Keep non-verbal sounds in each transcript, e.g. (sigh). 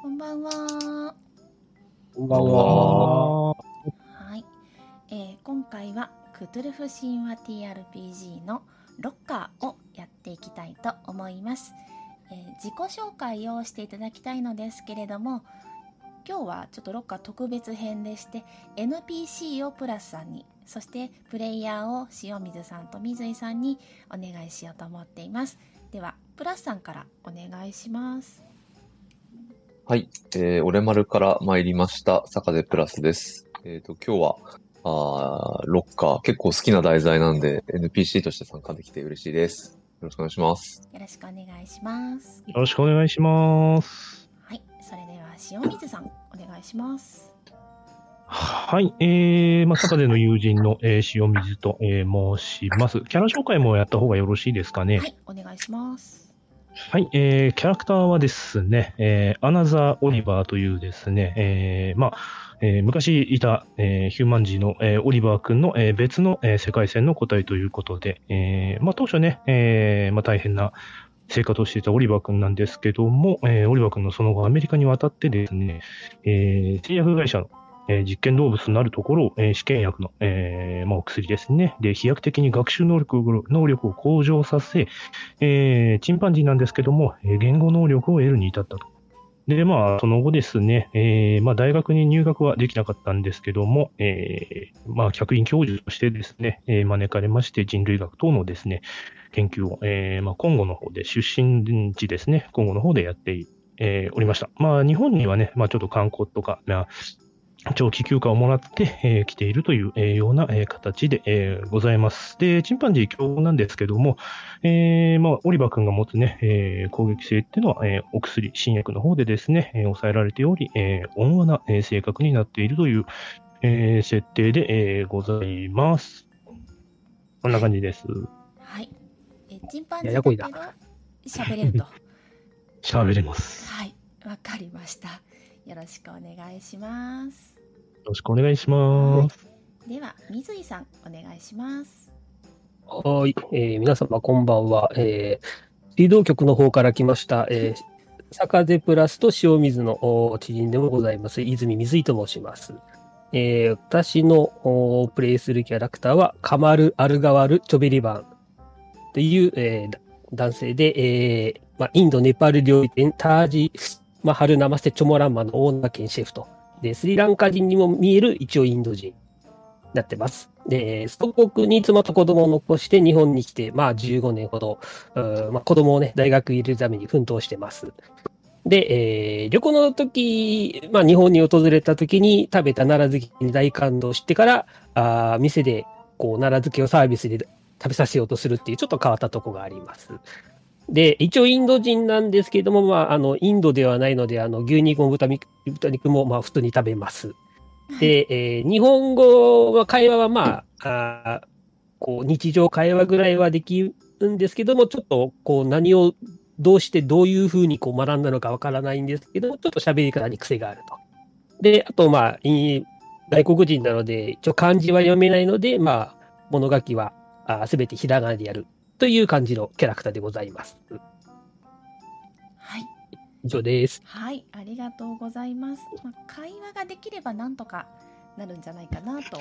こんばんは。こんばんは。はい、えー今回はクトゥルフ神話 TRPG のロッカーをやっていきたいと思います、えー自己紹介をしていただきたいのですけれども今日はちょっとロッカー特別編でして NPC をプラスさんにそしてプレイヤーを塩水さんと水井さんにお願いしようと思っていますではプラスさんからお願いしますはい、えー、オレマルから参りました、坂出プラスです。えっ、と、今日は、あーロッカー、結構好きな題材なんで、NPC として参加できて嬉しいです。よろしくお願いします。よろしくお願いしますよろしくお願いします。はい、それでは塩水さんお願いします。はい、えー、まあ、坂出の友人の、えー、塩水と、えー申します。キャラ紹介もやった方がよろしいですかね？はい、お願いします。はい、えー、キャラクターはですね、えー、アナザー・オリバーというですね、えー、まあ、えー昔いた、えーヒューマンジーの、えーオリバー君の、えー別の、えー世界線の個体ということで、えーまあ、当初ね、えーまあ、大変な生活をしていたオリバー君なんですけども、えーオリバー君のその後アメリカに渡ってですね、えー製薬会社の、えー実験動物となるところを、えー試験薬の、えーまあ、お薬ですね。で、飛躍的に学習能力を能力を向上させ、えーチンパンジーなんですけども、えー言語能力を得るに至ったと。で、まあ、その後ですね、えーまあ、大学に入学はできなかったんですけども、えーまあ、客員教授としてですね、えー招かれまして人類学等のですね、研究を、えーまあ、コンゴの方で、出身地ですね、コンゴの方でやって、えーおりました。まあ、日本にはね、まあ、ちょっと観光とか、まあ、長期休暇をもらって、えー来ているという、えーような、えー形で、えーございます。で、チンパンジー教なんですけども、えーまあ、オリバー君が持つね、えー攻撃性っていうのは、えーお薬、新薬の方でですね、えー抑えられており、えー温和な、えー性格になっているという、えー設定で、えーございます。こんな感じです。はい。え、チンパンジーややこいだだけど喋れると。(laughs) 喋れます。はい、わかりました。よろしくお願いします。よろしくお願いします。では水井さんお願いします。はーい、えー皆様こんばんは。えー、水道局の方から来ました、えー、坂出プラスと塩水のお知人でもございます、泉水井と申します。えー私のおプレイするキャラクターは、カマル・アルガワル・チョベリバンという、えーだ男性で、えーまあ、インド・ネパール料理店タージ・マハル・ナマステ・チョモランマのオーナー兼シェフと。で、スリランカ人にも見える一応インド人になってます。で、祖国に妻と子供を残して日本に来て、まあ15年ほど、まあ、子供をね、大学入れるために奮闘してます。で、えー旅行の時、まあ日本に訪れた時に食べた奈良漬けに大感動してから、あ店でこう奈良漬けをサービスで食べさせようとするっていうちょっと変わったとこがあります。で、一応インド人なんですけれども、まあ、あの、インドではないので、あの、牛肉も豚肉も、まあ、普通に食べます。で、えー日本語は会話はまあ、あーこう、日常会話ぐらいはできるんですけども、ちょっと、こう、何を、どうしてどういうふうにこう学んだのかわからないんですけども、ちょっと喋り方に癖があると。で、あと、まあ、い外国人なので、一応漢字は読めないので、まあ、物書きはすべてひらがなでやるという感じのキャラクターでございます。はい、以上です。はい、ありがとうございます。まあ、会話ができればなんとかなるんじゃないかなと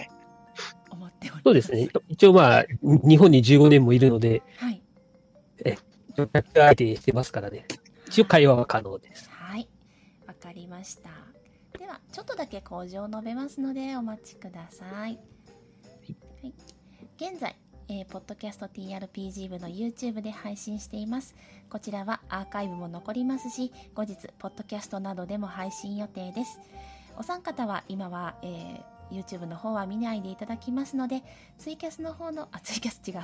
思っております。そうですね。。一応まあ、に日本に15年もいるので、はい。相手してますからね。一応会話は可能です。はい、わかりました。では、ちょっとだけ工場を述べますので、お待ちください。はい、現在、えーポッドキャスト TRPG 部の YouTube で配信しています。こちらはアーカイブも残りますし、後日、ポッドキャストなどでも配信予定です。お三方は今は、えー YouTube の方は見ないでいただきますので、ツイキャスの方の、あ、ツイキャス違う、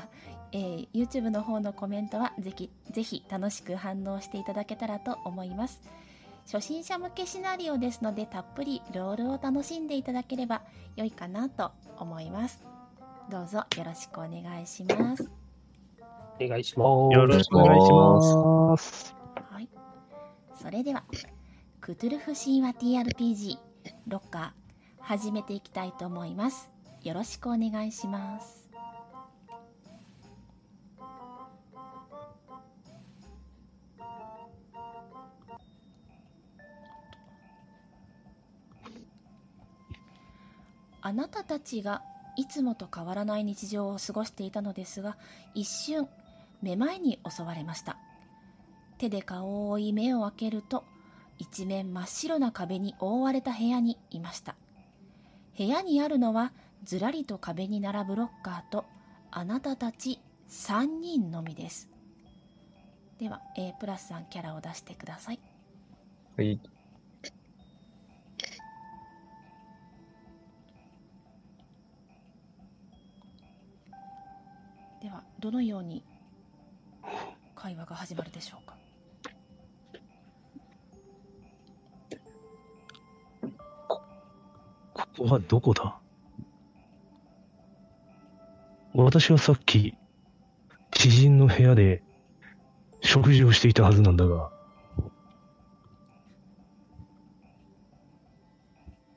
えー YouTube の方のコメントはぜひ、ぜひ楽しく反応していただけたらと思います。初心者向けシナリオですので、たっぷりロールを楽しんでいただければ良いかなと思います。どうぞよろしくお願いします。お願いします。よろしくお願いします。はい。それでは、クトゥルフ神話 TRPG ロッカー始めていきたいと思います。よろしくお願いします。あなたたちがいつもと変わらない日常を過ごしていたのですが一瞬めまいに襲われました。手で顔を覆い目を開けると一面真っ白な壁に覆われた部屋にいました。部屋にあるのはずらりと壁に並ぶロッカーとあなたたち3人のみです。では A プラスさんキャラを出してください。はい。ではどのように会話が始まるでしょうか？ここはどこだ？私はさっき、知人の部屋で食事をしていたはずなんだが、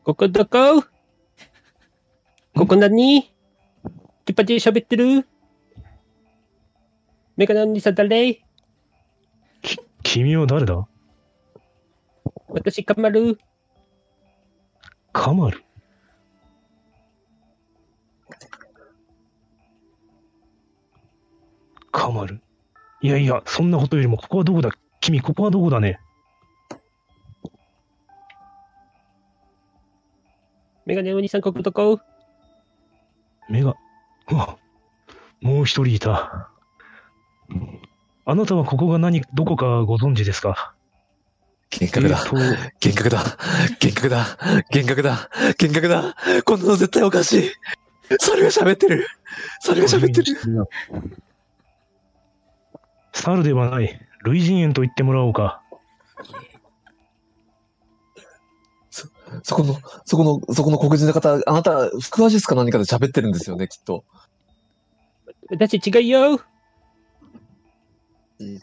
ここどこここ何キパチ喋ってる？メガネお兄さん誰？き、君は誰だ？私カマル。カマル？カマル？いやいや、そんなことよりも、ここはどこだ？君、ここはどこだね？メガネお兄さんここどこ目が、うわ、もう一人いた。あなたはここが何、どこかご存知ですか？幻覚だ。幻覚だ。幻覚だ。幻覚だ。幻覚だ。こんなの絶対おかしい。それが喋ってる。それが喋ってる。猿ではない。類人猿と言ってもらおうか。そこの、そこの、そこの黒人の方、あなた、腹話術か？何かで喋ってるんですよね、きっと。私違うようん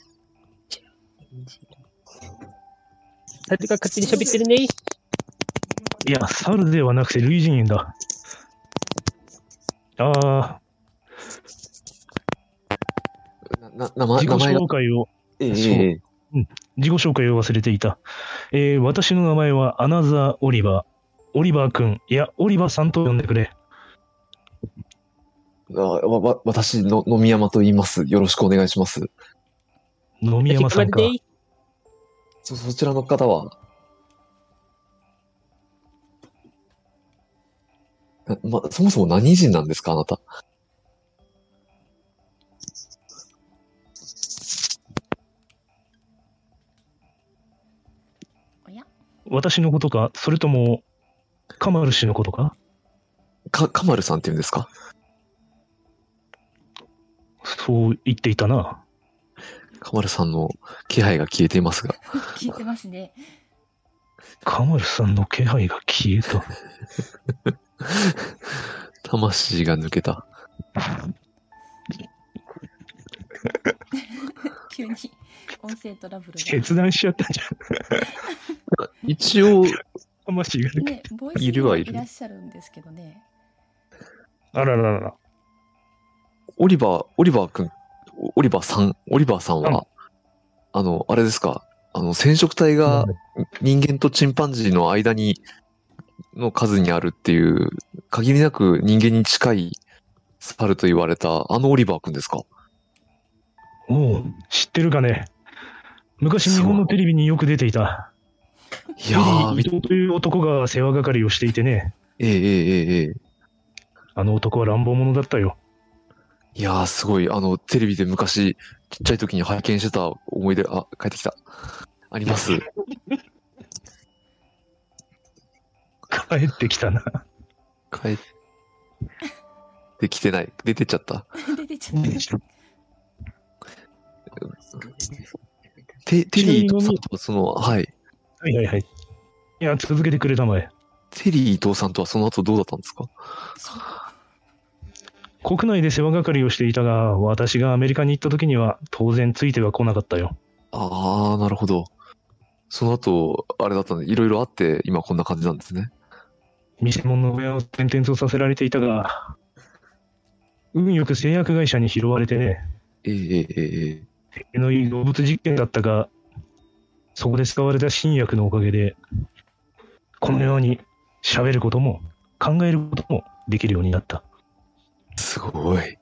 勝手に喋ってるねいや、猿ではなくて類人猿だ。ああ、な、な、名前、自己紹、介を、ええそうええ自己紹介を忘れていた。えー私の名前はアナザー・オリバー。オリバー君、いや、オリバーさんと呼んでくれ。あわ、わ、私の、野宮山と言います。よろしくお願いします。野宮山さんか。私そ、そちらの方は？なま、そもそも何人なんですか、あなた。おや？私のことか、それとも、カマル氏のことか？か、カマルさんって言うんですか？そう言っていたな。カマルさんの気配が消えていますが。(laughs) 聞いてますねカマルさんの気配が消えた。(laughs) 魂が抜けた。(laughs) 急に音声トラブル決断しちゃったじ一応、ゃん。魂が抜けがねボイスにいるはいるいらっしゃるんですけどねあらららら。オリバー、オリバーくん、オリバーさん、オリバーさんは、うんあの、あれですか、あの、染色体が人間とチンパンジーの間に、の数にあるっていう、限りなく人間に近い猿と言われた、あのオリバーくんですか？おう、知ってるかね？昔日本のテレビによく出ていた。いやー、伊み藤という男が世話係をしていてね。ええええええあの男は乱暴者だったよ。いやー、すごい、あの、テレビで昔、ちっちゃい時に拝見してた思い出、あ、帰ってきた。あります。帰ってきたな。帰ってきてない。出てっちゃった。(laughs) 出てちゃったテテリー伊藤さんとはその、はい。はいはいはい。いや、続けてくれたまえ。テリー伊藤さんとはその後どうだったんですか？そう国内で世話係をしていたが、私がアメリカに行った時には当然ついては来なかったよ。ああ、なるほど。その後、あれだったんで、いろいろあって、今こんな感じなんですね。見せ物の親を転々とさせられていたが、運よく製薬会社に拾われてね、ええええええ手のいい動物実験だったが、そこで使われた新薬のおかげで、このように喋ることも考えることもできるようになった。すごい。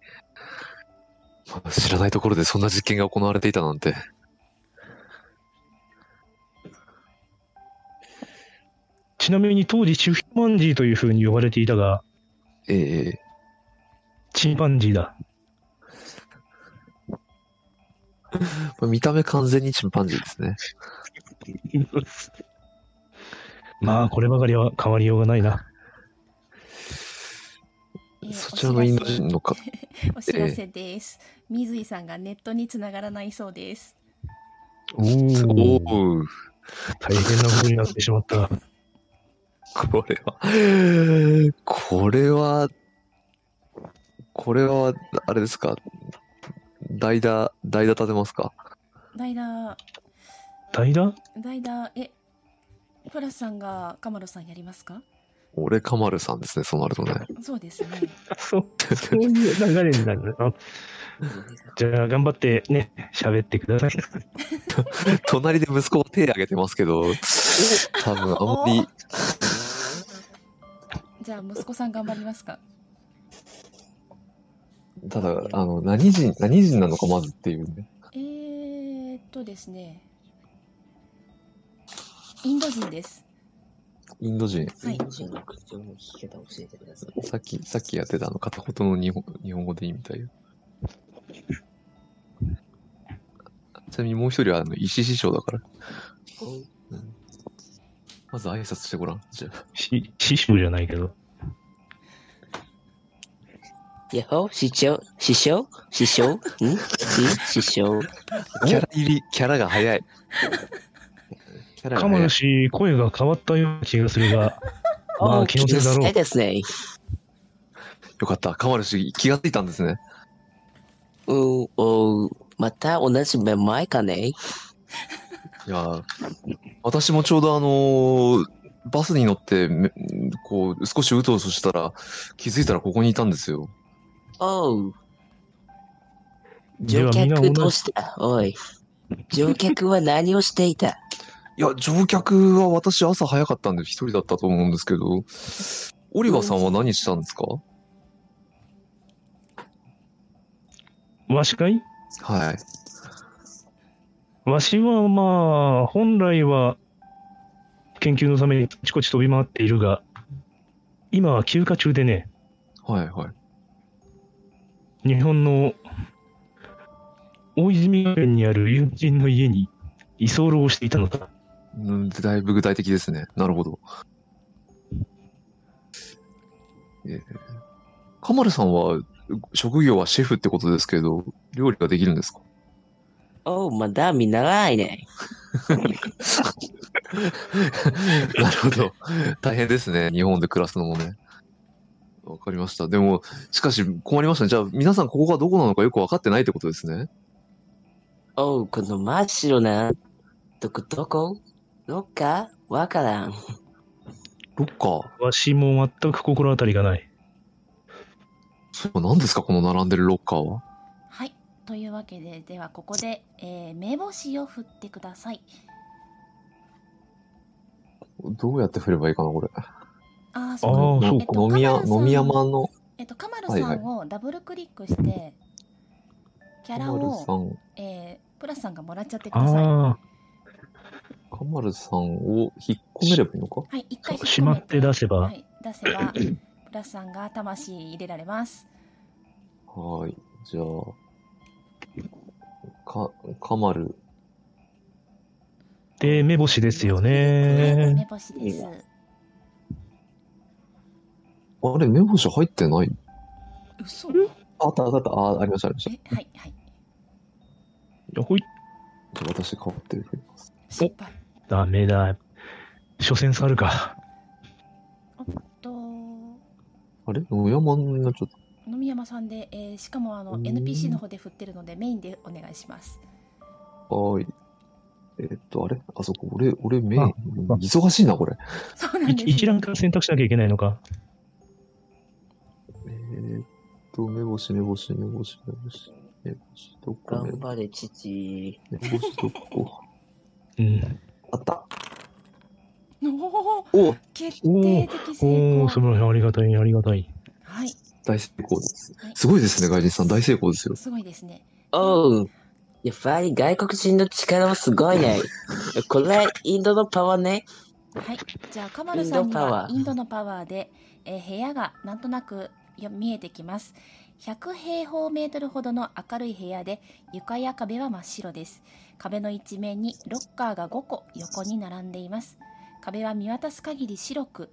まあ知らないところでそんな実験が行われていたなんて。ちなみに当時シュフマンジーというふうに呼ばれていたが、えええチンパンジーだ。(laughs) え見た目完全にチンパンジーですね。(laughs) まあ、こればかりは変わりようがないな。えーそちらのインド人のか、お知らせ。(laughs) です。水井さんがネットにつながらないそうです。おおお、お、大変なことになってしまった。これは、これは、これは、あれですか？代打、代打立てますか？代打、代打代打、え、プラスさんがカマロさんやりますか？俺カマルさんですね、そうなるとね。そうですね。(laughs) そう、そういう流れになるな。(laughs) じゃあ、頑張ってね、喋ってください。(laughs) 隣で息子が手挙げてますけど、多分あんまり、じゃあ息子さん頑張りますかただ、あの、何人、何人なのかまずっていうね。えーっとですね。インド人です。インド人。はいインド人の口調の聞き方を教えてください。さっき、さっきやってたあの、片言の日本日本語でいいみたいよ。ちなみにもう一人はあの、石師匠だから。まず挨拶してごらん。じゃあ。し師匠じゃないけど。やっほ師匠？師匠？師匠？ん？師師匠？キャラ入り、キャラが早い。キャラがかも。し、声が変わったような気がするが、(laughs) まあ、気のせいだろうい。ですね。よかった。カマル氏気がついたんですね。うん、おまた同じめまいかねいやー、私もちょうどあのーバスに乗ってめ、こう、少しうとうとしたら、気づいたらここにいたんですよ。おう。乗客みんな同じどうしたおい。乗客は何をしていた？いや、乗客は私朝早かったんで一人だったと思うんですけど、オリバーさんは何したんですか？わしかい？はい。わしはまあ、本来は研究のためにあちこち飛び回っているが、今は休暇中でね、はいはい。日本の大泉学園にある友人の家に居候をしていたのだ。うん、だいぶ具体的ですね。なるほど。えー、カマルさんは、職業はシェフってことですけど、料理ができるんですか？おう、まだ見習いね。なるほど。大変ですね。日本で暮らすのもね。わかりました。でも、しかし困りましたね。じゃあ、皆さんここがどこなのかよくわかってないってことですね。おう、この真っ白な、どこどこ？どっか？わからん。ロッカー。わしも全く心当たりがない。そう何ですかこの並んでるロッカーは？はい。というわけで、ではここで、えー、目星を振ってください。どうやって振ればいいかな、これ。ああ、あそうか。あ、そうえっか。と飲み屋、カマルさん飲み山のえっと、カマルさんをダブルクリックして、キャラを、ん、えー、プラスさんがもらっちゃってください。マルさんを引っ込めればいいのか？はい、一回引っ込めそうしまって出せばはい、出せば、プラスさんが魂入れられます。はーい。じゃあ、か、カマル。あ。で、目星ですよはい、ね。目星です。あれ、目星入ってない？嘘ああったあったあった。ああ、ありました、ありました。え、はい、はい。ほい、じゃあ私変わってる。失敗。ダメだ。所詮猿か。と、あれ？野山になっちゃった。野見山さんで、えー、しかもあの、うん NPC の方で振ってるので、メインでお願いします。はーい。えーっと、あれ？あそこ、俺、俺、メイン？あ、忙しいな、これ。そうなんです。一覧から選択しなきゃいけないのか？えーっと、目星、目星、目星、目星。目星、どこ？目頑張れ、父。目星、どこ？うん。あった。おおお決定的成おお、功素晴らしい。ありがたい、ありがたい。はい大成功です。すごいですね、外人さん。大成功ですよ。すごいですねおう。やっぱり外国人の力はすごいね。(laughs) これ、インドのパワーね。はいじゃあカマルさんにインドパワーはインドのパワーで、えー部屋がなんとなくよ見えてきます100平方メートルほどの明るい部屋で床や壁は真っ白です壁の一面にロッカーが5個横に並んでいます。壁は見渡す限り白く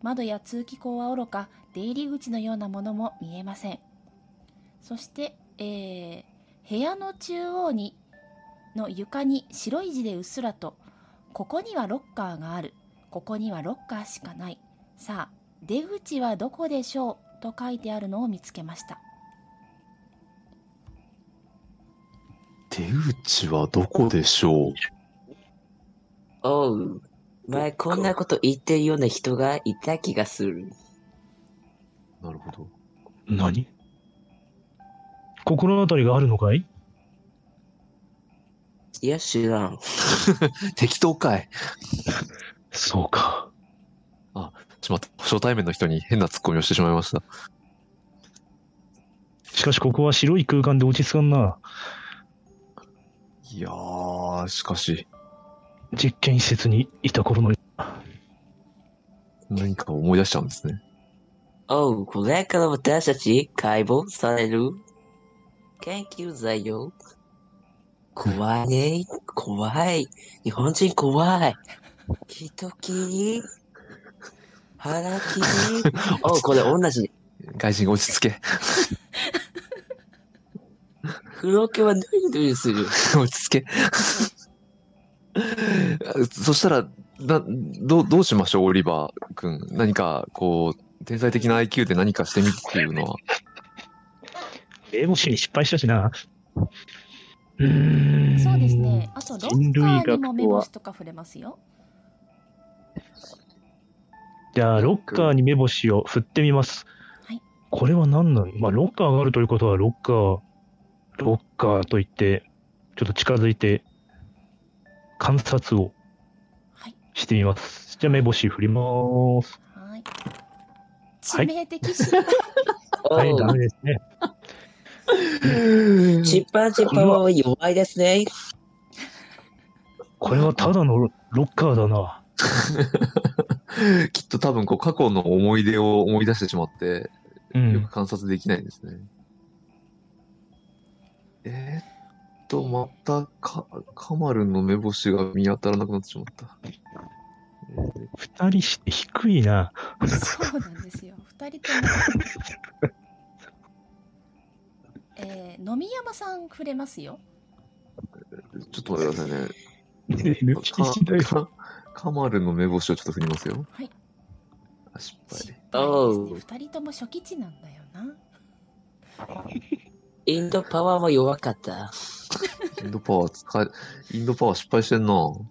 窓や通気口はおろか出入り口のようなものも見えません。そして、えー部屋の中央にの床に白い字でうっすらとここにはロッカーがある。ここにはロッカーしかない。さあ出口はどこでしょうと書いてあるのを見つけました。出口はどこでしょう？おう。前こんなこと言ってるような人がいた気がする。なるほど。何？心当たりがあるのかい？いや、知らん。(laughs) 適当かい。(laughs) そうか。ちょっと待って、初対面の人に変なツッコミをしてしまいました。しかしここは白い空間で落ち着かんな。いやー、しかし、実験施設にいた頃の。何か思い出しちゃうんですね。おう、これから私たち解剖される？研究材料。怖いね。怖い。日本人怖い。人切り。腹切り？(laughs) おう、これ同じ。外人が落ち着け。風呂気はヌルヌルする。(laughs) 落ち着け。(laughs) そしたら、な、どう、どうしましょう、オリバー君。何か、こう、天才的な IQ で何かしてみるっていうのは。英語詞に失敗したしな。うーん。そうですね。あとロッカ人類学ーにも目星とか触れますよじゃあ、ロッカーに目星を振ってみます。はいこれは何なのまあ、ロッカーがあるということは、ロッカー、ロッカーと言って、ちょっと近づいて、観察をはいしてみます。じゃあ、目星振ります。はい致命的失敗、はい、ダメですね。チンパンジーパワーは弱いですね。これはただのロロッカーだな。(laughs) きっと多分、こう、過去の思い出を思い出してしまって、うんよく。観察できないんですね。えー、っと、また、か、カマルの目星が見当たらなくなってしまった。えー二人して低いな。そうなんですよ二人ともえー、飲み山さん触れますよちょっと待ってくださいね。抜きしだよ。かカマルの目星をちょっと振りますよ。はいあ失失敗。敗ですね二人とも初期値なんだよなインドパワーも弱かった。インドパワー使え、インドパワー失敗してんな。こ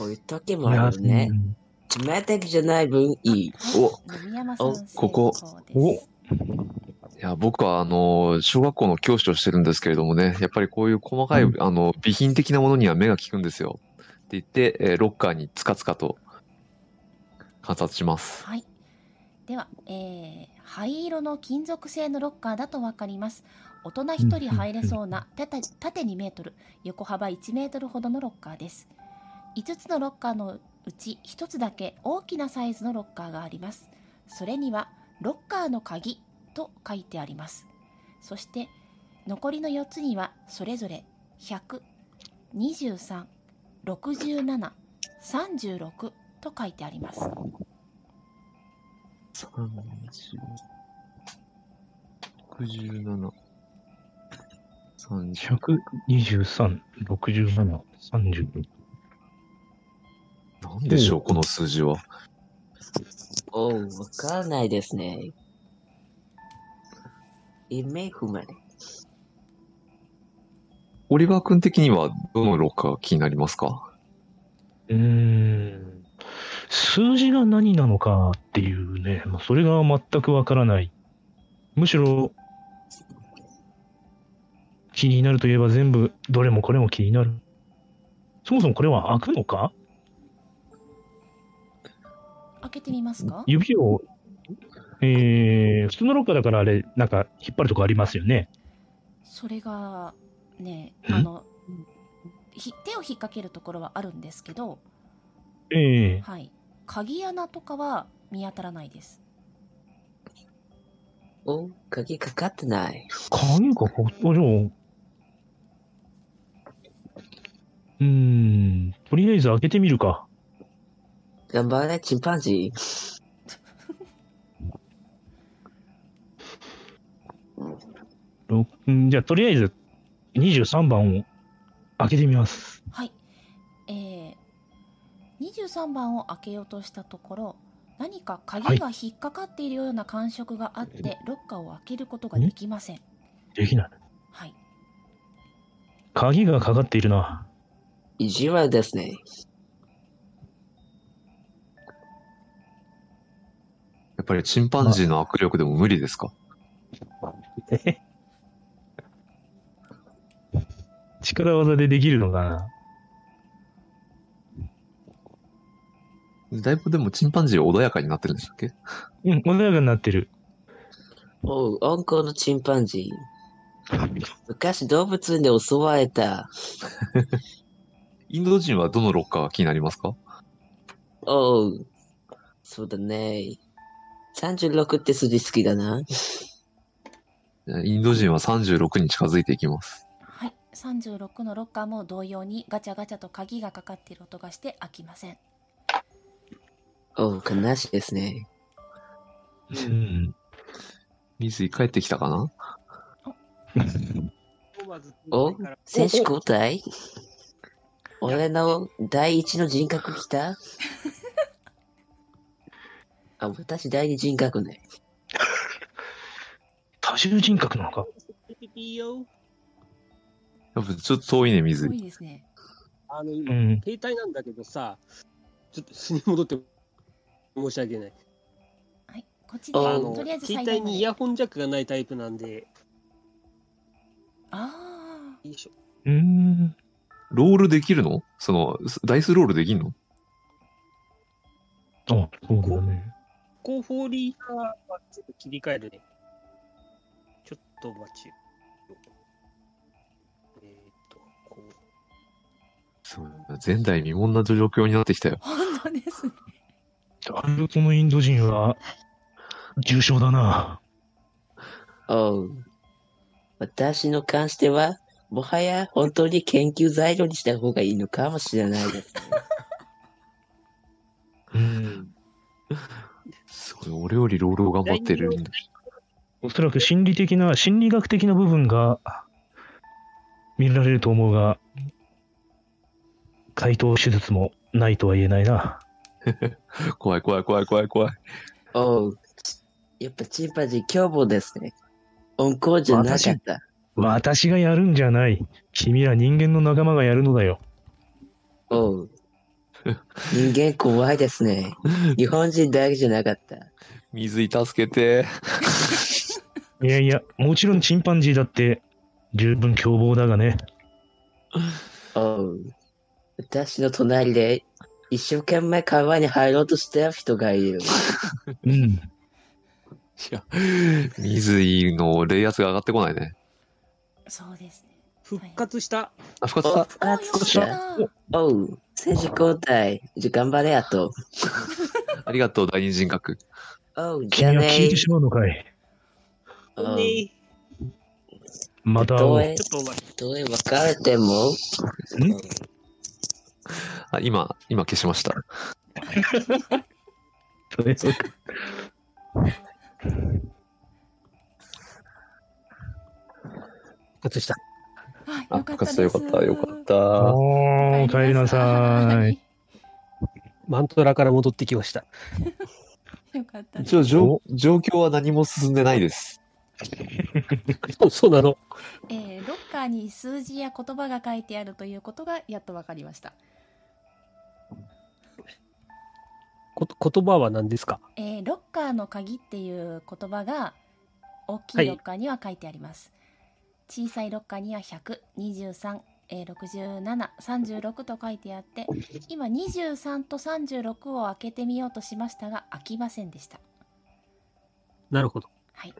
ういう時もあるねう。ん冷たくじゃない分いい。おここ功ですいや、僕は、あの、小学校の教師をしてるんですけれどもね、やっぱりこういう細かい、うんあの、備品的なものには目が利くんですよ。って言って、えーロッカーにつかつかと観察します。はい。では、えー灰色の金属製のロッカーだとわかります。大人1人入れそうな縦縦2メートル、横幅1メートルほどのロッカーです。5つのロッカーのうち1つだけ大きなサイズのロッカーがあります。それには、ロッカーの鍵と書いてあります。そして、残りの4つには、それぞれ100、23、67、36と書いてあります。30、67、30。123、67、30。なんでしょう、この数字は。おう、わかんないですね。イメ不明。オリバー君的にはどのロッカーが気になりますか？うーん。数字が何なのかっていうね、まあ、それが全くわからない。むしろ、気になるといえば全部、どれもこれも気になる。そもそもこれは開くのか？開けてみますか？指を、えー、普通のロッカーだからあれ、なんか引っ張るとこありますよね。それがねん？あのひ手を引っ掛けるところはあるんですけど、ええはい、鍵穴とかは見当たらないですお、鍵かかってない。鍵がかかったじゃん。うーん、とりあえず開けてみるか。頑張れ、チンパンジー。ろうんじゃあ、とりあえず23番を開けてみます。はいえー、23番を開けようとしたところ何か鍵が引っかかっているような感触があって、ロッカーを開けることができません。できない。はい。鍵がかかっているな。意地悪ですね。やっぱりチンパンジーの握力でも無理ですか？力技でできるのかなだいぶでもチンパンジー穏やかになってるんでしたっけ？うん、穏やかになってる。おう、温厚のチンパンジー。昔動物で襲われた。(laughs) インド人はどのロッカーが気になりますか？おう、そうだね。36って数字好きだな。インド人は36に近づいていきます。はい36のロッカーも同様にガチャガチャと鍵がかかっている音がして開きませんおう、悲しいですね。うん。水井帰ってきたかな？お？選手交代？俺の第一の人格来た？(laughs) あ、私第二人格ね。多重人格なのか？やっぱちょっと遠いね、水多井。いですねあの、うん。携帯なんだけどさ、ちょっと素に戻って申し訳ない。はいこっちでああのとりあえ、ず携帯にイヤホンジャックがないタイプなんで、あよいしょ。うーん。ロールできるの？その、ダイスロールできんの？あ、そうだね。こうフォーリーがちょっと切り替えるね。ちょっと待ち。えーっと、こう。そう前代未聞な状況になってきたよあ。本当ですねだいぶこのインド人は、重症だな。おう。私の関しては、もはや本当に研究材料にした方がいいのかもしれないです。うん。すごい、俺よりロールを頑張ってるんだ。おそらく心理的な、心理学的な部分が見られると思うが、解凍手術もないとは言えないな。(laughs) 怖い怖い怖い怖い怖い。おう。やっぱチンパンジー凶暴ですね。温厚じゃなかった。私がやるんじゃない。君ら人間の仲間がやるのだよ。おう。人間怖いですね。(laughs) 日本人だけじゃなかった。水井助けて。いやいや、もちろんチンパンジーだって十分凶暴だがね。おう。私の隣で一生懸命川に入ろうとした人がいる。うん。いや、水井の冷圧が上がってこないね。そうですね復活した。あ、復活お、した？あ、つきよかったおう。選手交代。じゃ、頑張れ、あと。(laughs) ありがとう、第二人格。おう、じゃあね君は聞いてしまうのかい？おうねまた。どえちょっ。どえ別れても？あ、今、今消しました。(laughs) それそうか復活した。あ、はいよかったです復活した、よかった、よかった。おー、帰りなさい。(laughs) マントラから戻ってきました。(laughs) よかったです一応、状状況は何も進んでないです。そうそうなの。えーロッカーに数字や言葉が書いてあるということがやっと分かりました、言葉は何ですか？えーロッカーの鍵っていう言葉が大きいロッカーには書いてあります、小さいロッカーには10023えー67、36と書いてあって、今23と36を開けてみようとしましたが、開きませんでした。なるほど。はい。っ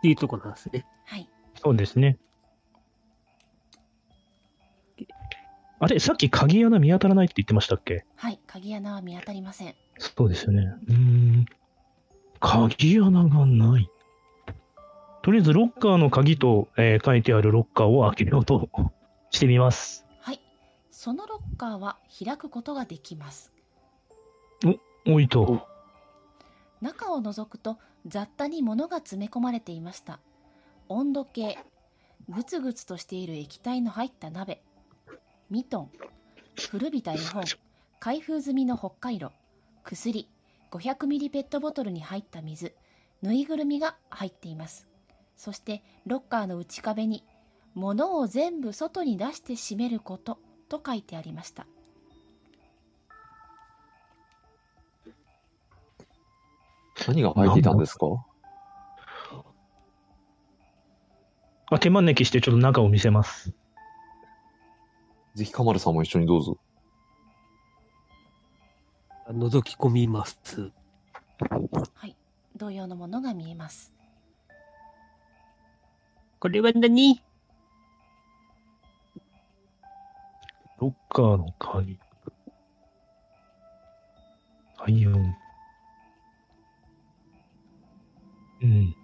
ていうとこなんですね。はい。そうですね。あれ、さっき鍵穴見当たらないって言ってましたっけ？はい。鍵穴は見当たりません。そうですよね。うーん。鍵穴がない。とりあえず、ロッカーの鍵と、えー書いてあるロッカーを開けようとしてみます。はい。そのロッカーは開くことができます。おいと。中を覗くと雑多に物が詰め込まれていました温度計ぐつぐつとしている液体の入った鍋ミトン古びた絵本開封済みの北海道薬500ミリペットボトルに入った水ぬいぐるみが入っています。そしてロッカーの内壁に「物を全部外に出して閉めること」と書いてありました。何が入っていたんですかあ手招きしてちょっと中を見せます。ぜひカマルさんも一緒にどうぞ。覗き込みます。はい同様のものが見えますこれは何？ロッカーの鍵。はいよ。うん。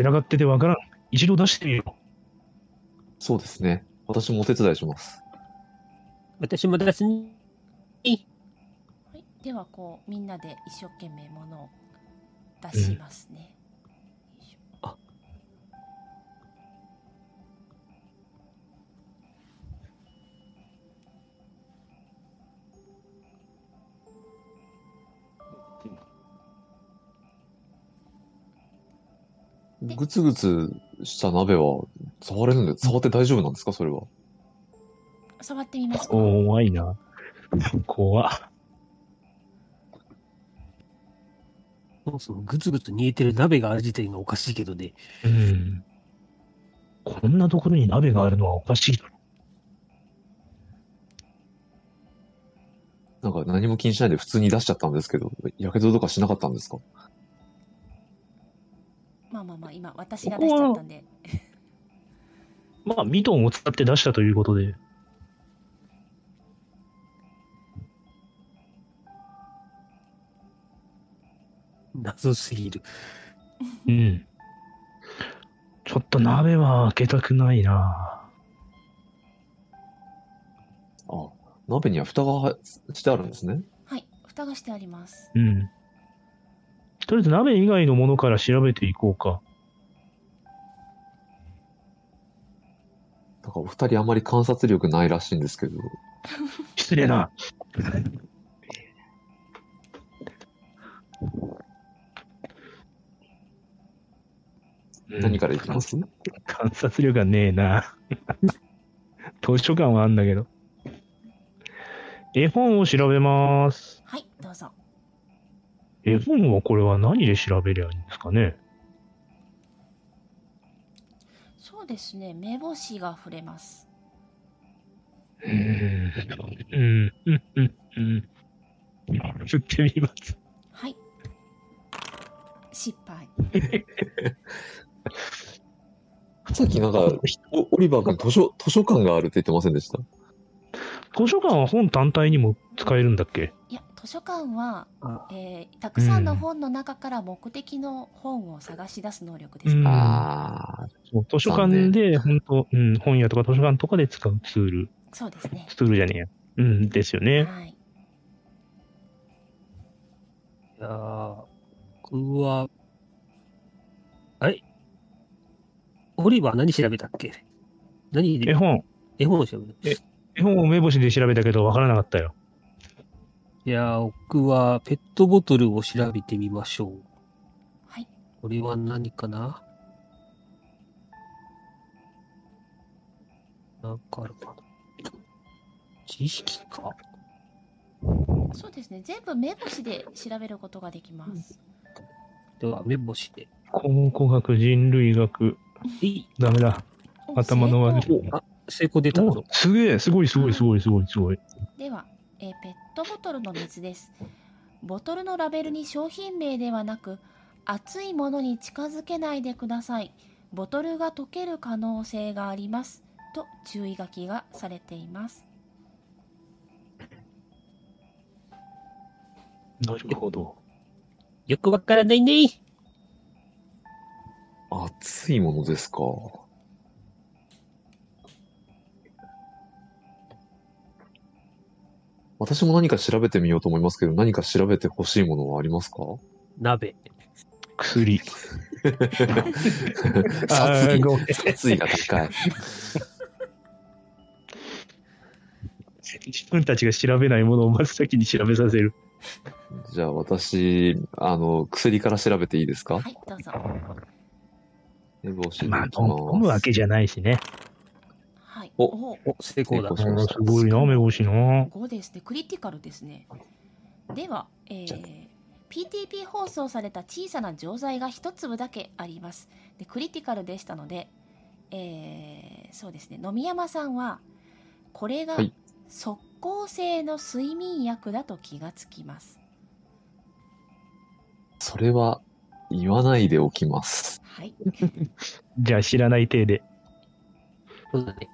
散らかっててわからん。一度出してみようそうですね。私もお手伝いします。私も出すに。はい、ではこうみんなで一生懸命ものを出しますね。でぐつぐつした鍋は触れるんで、触って大丈夫なんですかそれは？触ってみますか？怖いな。怖っそもそもぐつぐつ煮えてる鍋がある時点がおかしいけどね。うん。こんなところに鍋があるのはおかしいだろ。なんか何も気にしないで普通に出しちゃったんですけど、やけどとかしなかったんですか？まあまあまあ今私が出しちゃったんで。まあ、ミトンを使って出したということで。謎すぎる。うん。ちょっと鍋は開けたくないな。あ、鍋には蓋がしてあるんですね。はい、蓋がしてあります。うん。とりあえず鍋以外のものから調べていこうか。なんかお二人あまり観察力ないらしいんですけど、(laughs) 失礼な。何からいきます？観察力がねえな。図書館はあんだけど。絵本を調べます。絵本はこれは何で調べりゃいいんですかね？そうですね、目星が触れます。うーん。うん、うん、うん、うん。振ってみます。はい。失敗。さっきなん。か、おオリバー君図書、図書館があるって言ってません。でした図書館は本単体にも使えるん。だっけいや、図書館は、あえーたくさんの本の中から目的の本を探し出す能力です。うんああ、そう図書館で本当、うん、本屋とか図書館とかで使うツール、そうですね。ツールじゃねえや。うん、ですよね。はい。いやー僕は、あれ？オリバー何調べたっけ？何で？絵本、絵本を調べるえ絵本を目星で調べたけど分からなかったよ。いやー僕はペットボトルを調べてみましょう。はい。これは何かな？なんかあるかな？知識か？そうですね。全部目星で調べることができます。では、目星で。考古学、人類学、いい。ダメだ。お頭の悪い成功あ、成功出たぞ。すげえ、すごいすごいすごいすごいすごい。では、えーペットボトルの水です。ボトルのラベルに商品名ではなく、熱いものに近づけないでください。ボトルが溶ける可能性があります。と注意書きがされています。(laughs) なるほど。よくわからないね。熱いものですか。私も何か調べてみようと思いますけど、何か調べてほしいものはありますか？鍋。薬。(laughs) あ殺意ーごめん殺意が高い。自分たちが調べないものを真っ先に調べさせる。じゃあ私、あの、薬から調べていいですか？はい、どうぞ。寝坊しまあ、飲むわけじゃないしね。はい。おおお、成功だ成。功うんすごいな、目星な。5ですね。クリティカルですね。では、えー PTP 放送された小さな錠剤が一粒だけあります。でクリティカルでしたので、えーそうですね。野見山さんは、これがはい速効性の睡眠薬だと気がつきます。それは言わないでおきます。はい。(laughs) じゃあ知らない体で。そうだね。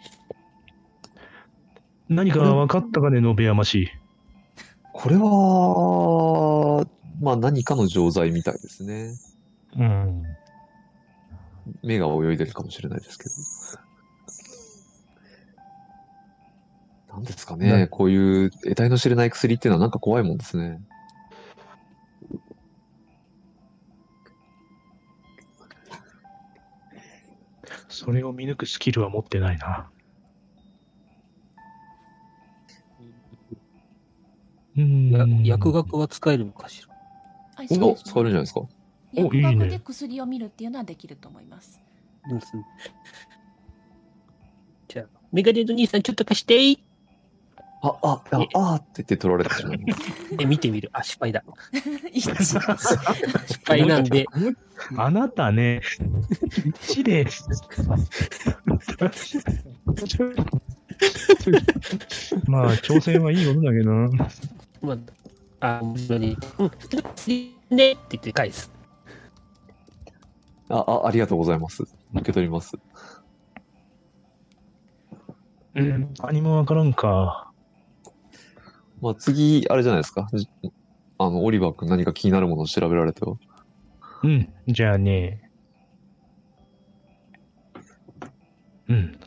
何か分かったかね、延山氏。これは、まあ何かの錠剤みたいですね。うん。目が泳いでるかもしれないですけど。なんですかなね。こういう得体の知れない薬っていうのはなんか怖いもんですね。それを見抜くスキルは持ってないな。うん。や薬学は使えるのかしら？はい、お、そうです使えるんじゃないですか？薬おいいね学で薬を見るっていうのはできると思います。うん (laughs) じゃあ、メガネの兄さんちょっと貸してあ、あ、あ、あーって言って取られてしまう。(laughs) で、見てみる。あ、失敗だ。(laughs) 一失敗なんで、あなたね、1で。まあ、挑戦はいいことだけどな。まあ、あ、本当に、うん、ねって言って返す。あ、あ、ありがとうございます。受け取ります。うん、何もわからんか。まあ次、あれじゃないですか。あの、オリバー君何か気になるものを調べられては。うん、じゃあね。うん。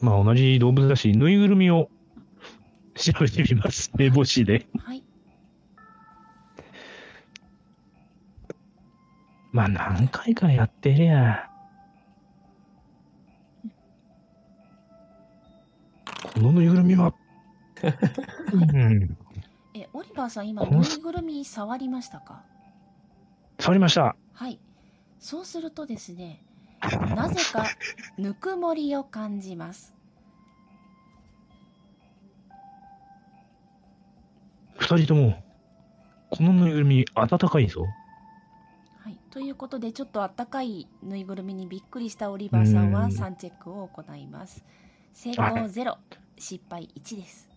まあ、同じ動物だし、ぬいぐるみを調べてみます。目星で。はい。まあ、何回かやってりゃ。このぬいぐるみは。うん。え、オリバーさん、今、ぬいぐるみ触りましたか？触りました。はい。そうするとですね、なぜかぬくもりを感じます。二人とも、このぬいぐるみ、暖かいぞ。はい。ということで、ちょっとあったかいぬいぐるみにびっくりしたオリバーさんはうん3チェックを行います。成功0、失敗1です。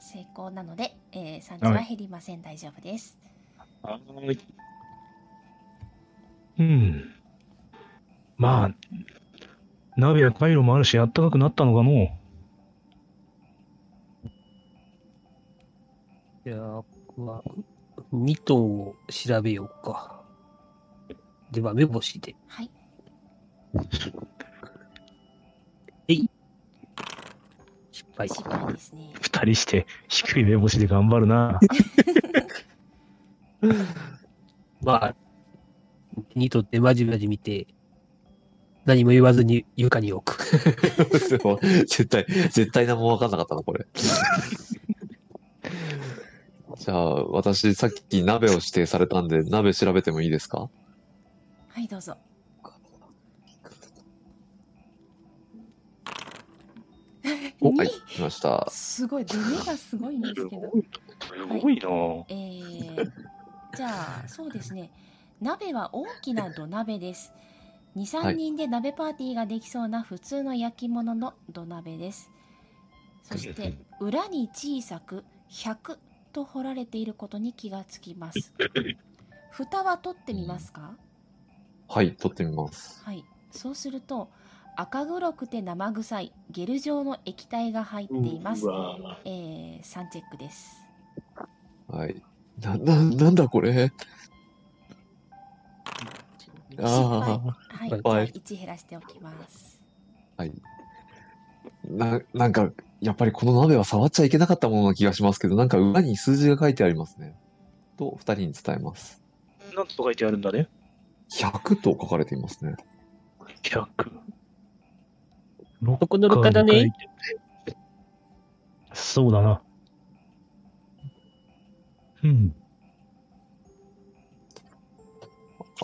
成功なので、えー、産地は減りません。大丈夫です。はい。うん。まあ、鍋やカイロもあるし、あったかくなったのかのじゃあ、まあ、ミトンを調べようか。では、目星で。はい。失敗。失敗ですね。二人して、低い目星で頑張るな。(laughs) まあ、ニトってまじまじ見て、何も言わずに床に置く。(laughs) 絶対、絶対何も分かんなかったな、これ。(laughs) じゃあ、私、さっき鍋を指定されたんで、鍋調べてもいいですか？はい、どうぞ。お (laughs) はいに、来ました。すごい、出目がすごいんですけど。すごいなぁ。えー、じゃあ、そうですね。鍋は大きな土鍋です。2、3はい人で鍋パーティーができそうな普通の焼き物の土鍋です。そして、裏に小さく100と彫られていることに気がつきます。蓋は取ってみますか？はい、撮ってみます。はい。そうすると、赤黒くて生臭いゲル状の液体が入っています。えー、3チェックです。はい。な、(laughs) な、なんだこれ？ああ、はい。はいじゃあ1減らしておきます。はい。な、なんか、やっぱりこの鍋は触っちゃいけなかったものな気がしますけど、なんか裏に数字が書いてありますね。と、二人に伝えます。なんと書いてあるんだね。100と書かれていますね。100。そこの6日だね。そうだな。うん。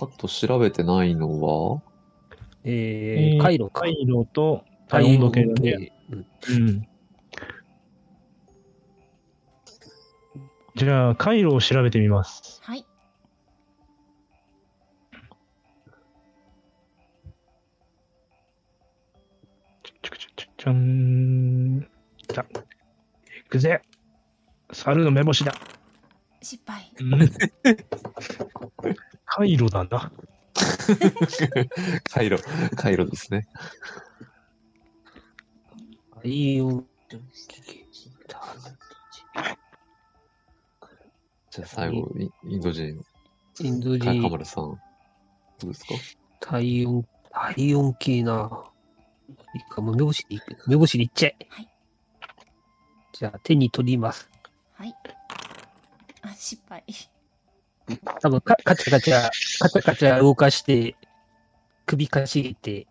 あと調べてないのは、えー、回路か。回路と体温度計だね。じゃあ、回路を調べてみます。はい。ちょちょちょちょん。さあ、行くぜ。猿の目星だ。失敗。うん回路だな。(laughs) 回路、回路ですね。いいよ。じゃあ最後、イインド人、インドか人、丸さん。どうですか？体温、体温計な。いいか、もう目星でいく。目星でいっちゃえ。はいじゃあ、手に取ります。はい。あ、失敗。多分か、カチャカチャ、カチャカチャ動かして、首かしげて、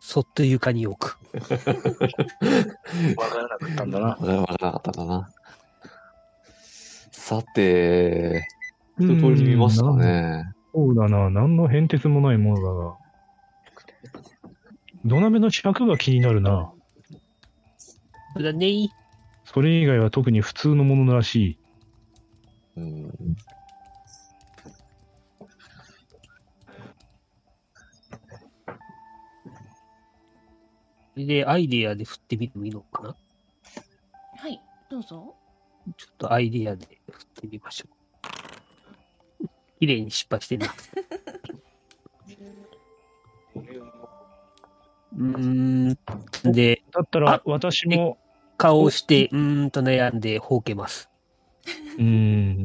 そっと床に置く。(laughs) わからなかったんだな。わからなかったんだな。さて、一通り見ましたね。そうだな。何の変哲もないものだが。土鍋の尺が気になるな。そうだね。それ以外は特に普通のものらしい。うん。で、アイデアで振ってみてもいいのかな？はい、どうぞ。ちょっとアイデアで振ってみましょう。綺麗に失敗してね。(laughs) うーん。で、だったらあ私も、顔をして、うーんと悩んで、ほうけます。うー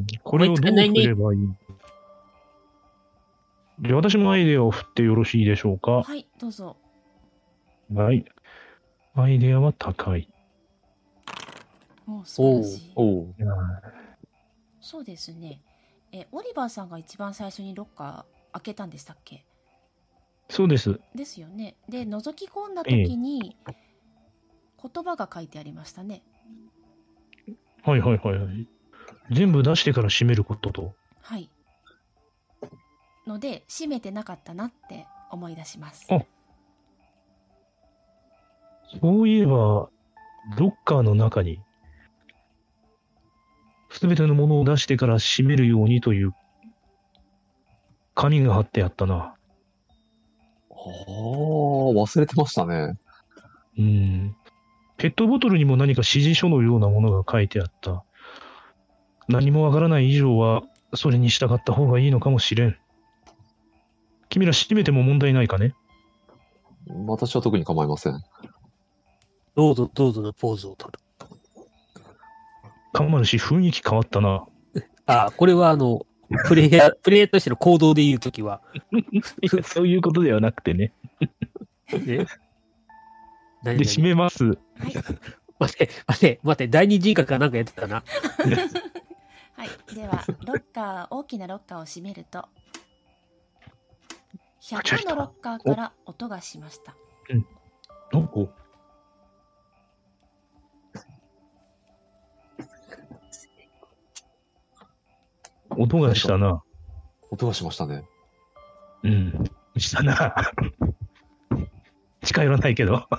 ん、これをどうすればいい？で私もアイデアを振ってよろしいでしょうか？はい、どうぞ。はい。アイデアは高い。お。おう。そうですね。え、オリバーさんが一番最初にロッカー開けたんでしたっけ？そうです。ですよね。で、覗き込んだ時に、言葉が書いてありましたね。はいはいはいはい。全部出してから閉めることと。はい。ので、閉めてなかったなって思い出します。あそういえば、ロッカーの中に、すべてのものを出してから閉めるようにという、紙が貼ってあったな。ああ、忘れてましたね。うん。ペットボトルにも何か指示書のようなものが書いてあった。何もわからない以上は、それに従った方がいいのかもしれん。君ら閉めても問題ないかね？私は特に構いません。どうぞどうぞのポーズを取る。かまるし雰囲気変わったな。あ、これはあの、プレイヤー、(laughs) プレイヤーとしての行動で言うときは、そういうことではなくてね。え？何で、々閉めます。はい。待て、待て、待て、第二人格かなんかやってたな。(laughs) はい。では、ロッカー、大きなロッカーを閉めると、100のロッカーから音がしました。お音がしたな。音がしましたね。うん。したな。近寄らないけど。(laughs)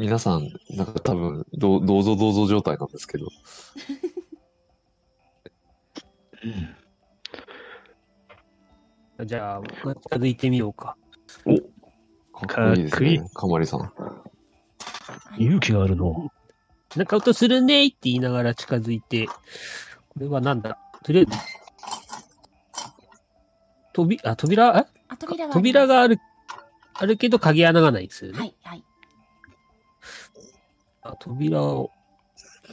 皆さん、なんか多分、どうどうぞどうぞ状態なんですけど。(laughs) じゃあ、近づいてみようか。かっこいいですね。かまりさん。はい勇気があるの。なんか音するねって言いながら近づいて、これはなんだ？とりあえず、扉、あ、扉、ああ扉は扉がある、あるけど鍵穴がないですよね。はいはいあ扉を、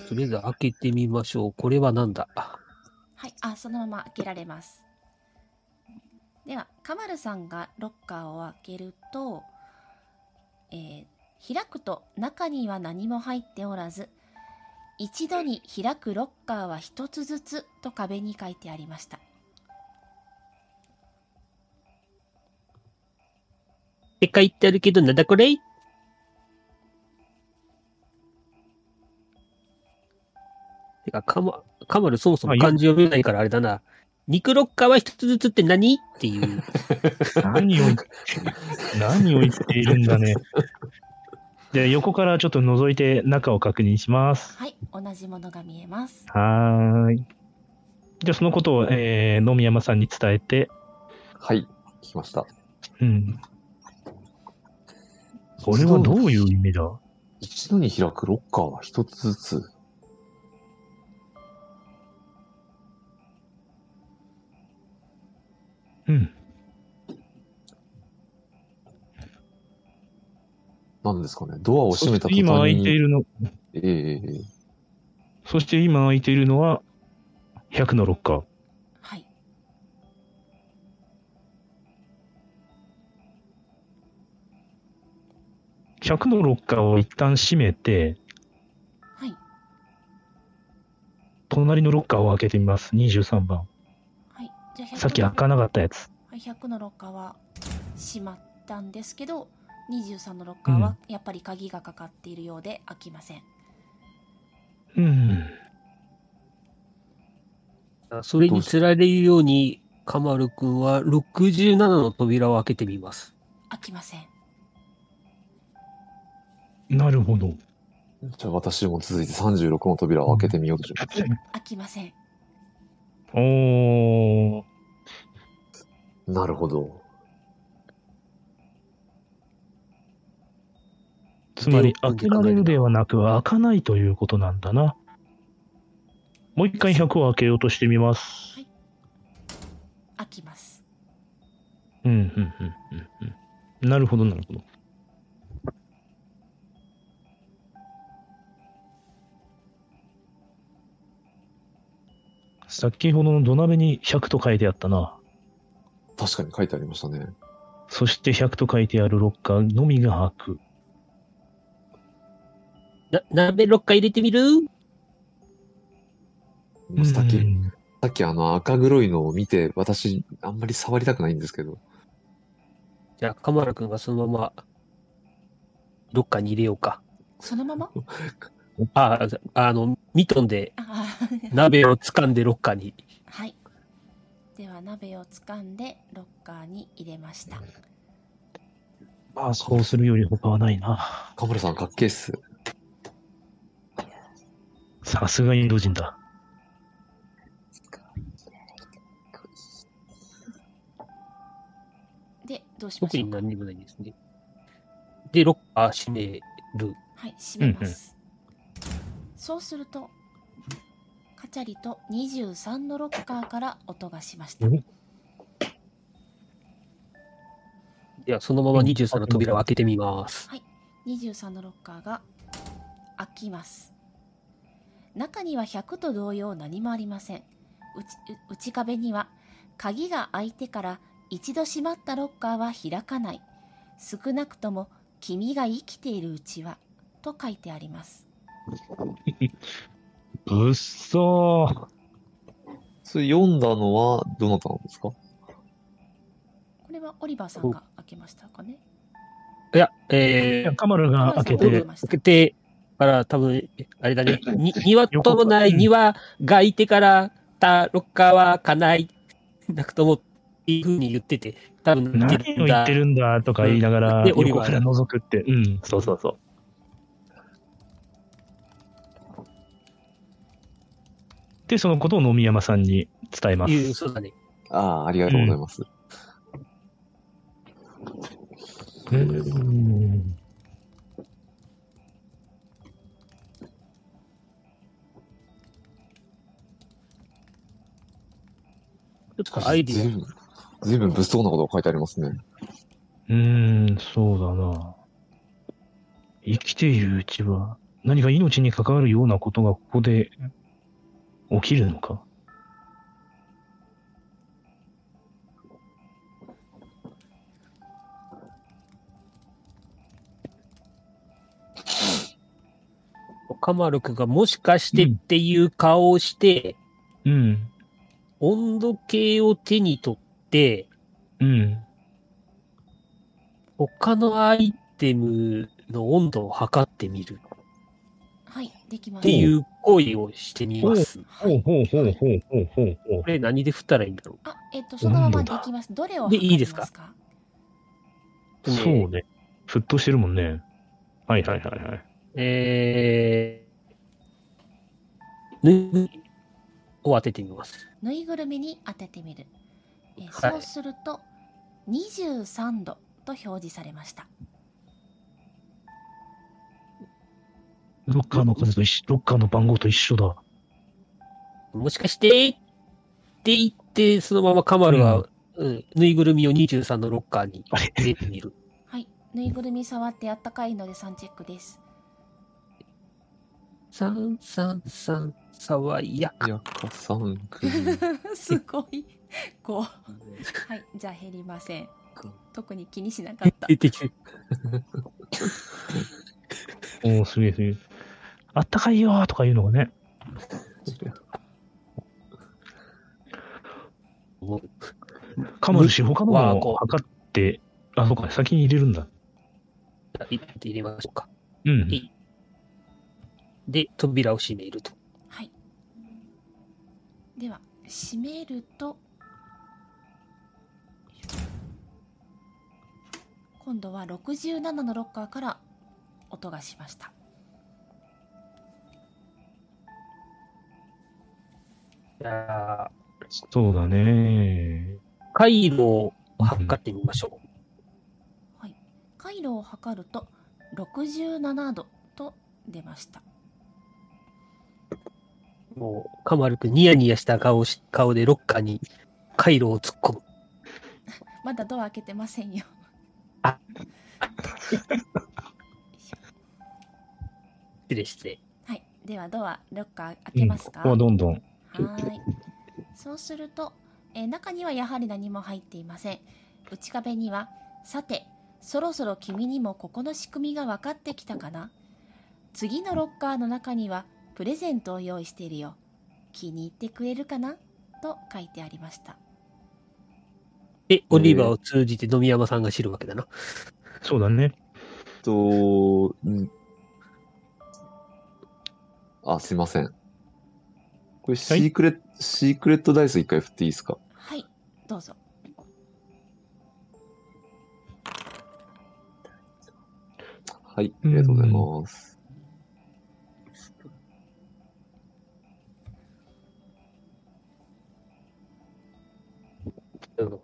とりあえず開けてみましょう。これはなんだ？はいあそのまま開けられます。ではカマルさんがロッカーを開けると、えー開くと中には何も入っておらず一度に開くロッカーは一つずつと壁に書いてありました。って書いてあるけど、なんだこれ？てか、かま、かまるそもそも漢字読めないからあれだな。肉ロッカーは一つずつって何？っていう。(laughs) 何を、何を言っているんだね。(laughs) で、横からちょっと覗いて中を確認します。はい同じものが見えますはーい。じゃあそのことを、えー、野宮山さんに伝えて、はい、聞きました。うん。これはどういう意味だ？一度に開くロッカーは一つずつ。うん。なんですかね。ドアを閉めたそして今空いている。るの、ええええそして今空いているのは、100のロッカー。はい100のロッカーを一旦閉めて、はい隣のロッカーを開けてみます。23番。はいじゃあ100さっき開かなかったやつ。はい100のロッカーは閉まったんですけど23のロッカーはやっぱり鍵がかかっているようで開きません、うん。それにつられるように、かまるくんは67の扉を開けてみます。開きませんなるほど。じゃあ私も続いて36の扉を開けてみようとします。開きませんおー。なるほど。つまり、開けられるではなく、開かないということなんだな。もう一回100を開けようとしてみます。開きますうん、うん、うん、うん。うんなるほど、なるほど。先ほどの土鍋に100と書いてあったな。確かに書いてありましたね。そして100と書いてあるロッカーのみが開く。な、鍋ロッカー入れてみる？さっき、うんさっきあの赤黒いのを見て、私、あんまり触りたくないんですけど。じゃあ、かまるくんがそのまま、ロッカーに入れようか。そのまま？(laughs) あ、あの、ミトンであ鍋を掴んでロッカーに。はいでは鍋を掴んでロッカーに入れましたまあ、そうするより他はないな。カムラさんかっけえっす。さすがインド人だ。でどうしま特しょうか？に何にもないですね。で、ロッカー閉める。はい閉めます、そうするとカチャリと23のロッカーから音がしました。うん。では、そのまま23の扉を開けてみます。23のロッカーが開きます。中には100と同様何もありません。内内壁には鍵が開いてから一度閉まったロッカーは開かない。少なくとも君が生きているうちはと書いてあります (laughs) うっそれ読んだのはどなたなんですか？これはオリバーさんが開けましたかね。いや、えー、カマルが開けて。開けてから多分、あれだね。(laughs) に庭ともない庭が開いてから、たロッカーは開かない。なくとも、いうふうに言ってて、多分何を言ってるんだとか言いながら、でオリバー横から覗くって。うん、そうそうそう。で、そのことを野見山さんに伝えます。そうだね。ああ、ありがとうございます。うん。ちょっとアイディずいぶん、ずいぶん物騒なことが書いてありますね。うーん、そうだな。生きているうちは、何か命に関わるようなことがここで起きるのか？ア、カマルクがもしかしてっていう顔をして、うん、温度計を手に取って、うん。他のアイテムの温度を測ってみる。はい、できました。っていう行為をしてみます。はい。ほうほうほうほうほうほうほうこ。れ何で振ったらいいんだろあ、えっ、と、そのままできます。どれをでいいですか？そうね。沸騰してるもんね。はいはいはいはい。えー、ぬを当ててみます。ぬいぐるみに当ててみる。えーはいそうすると、23度と表示されました。ロッカーの数と一緒、ロッカーの番号と一緒だ。もしかしてって言って、そのままカマルは、うんぬいぐるみを23のロッカーに入れ？てみる。(laughs) はい。ぬいぐるみ触ってあったかいので3チェックです。333、爽やか。やかさんくん。すごい。こう。はい。じゃあ減りません。特に気にしなかった。出てきて、おー、すげえすげえ。あったかいよーとか言うのがね。かもるし、他のも測って、あ、そうか、先に入れるんだ。入れて入れましょうか。うん。で、扉を閉めると。はい。では、閉めると、今度は67のロッカーから音がしました。じゃあ、そうだね。回路を測ってみましょう。はい。回路を測ると67度と出ました。もう、カマル君ニヤニヤした顔し顔でロッカーに回路を突っ込む。(laughs) まだドア開けてませんよ。あ (laughs) 失礼失礼。はい。ではドア、ロッカー開うん、けますか、ここはどんどん。はーい。そうすると、えー中にはやはり何も入っていません。内壁には、さて、そろそろ君にもここの仕組みが分かってきたかな次のロッカーの中には、プレゼントを用意しているよ。気に入ってくれるかな？と書いてありました。で、オリバーを通じて野見山さんが知るわけだな。そうだね。と、んあ、すいません。これシークレット、シークレットダイス一回振っていいですか？はい、どうぞ。はい、ありがとうございます。うん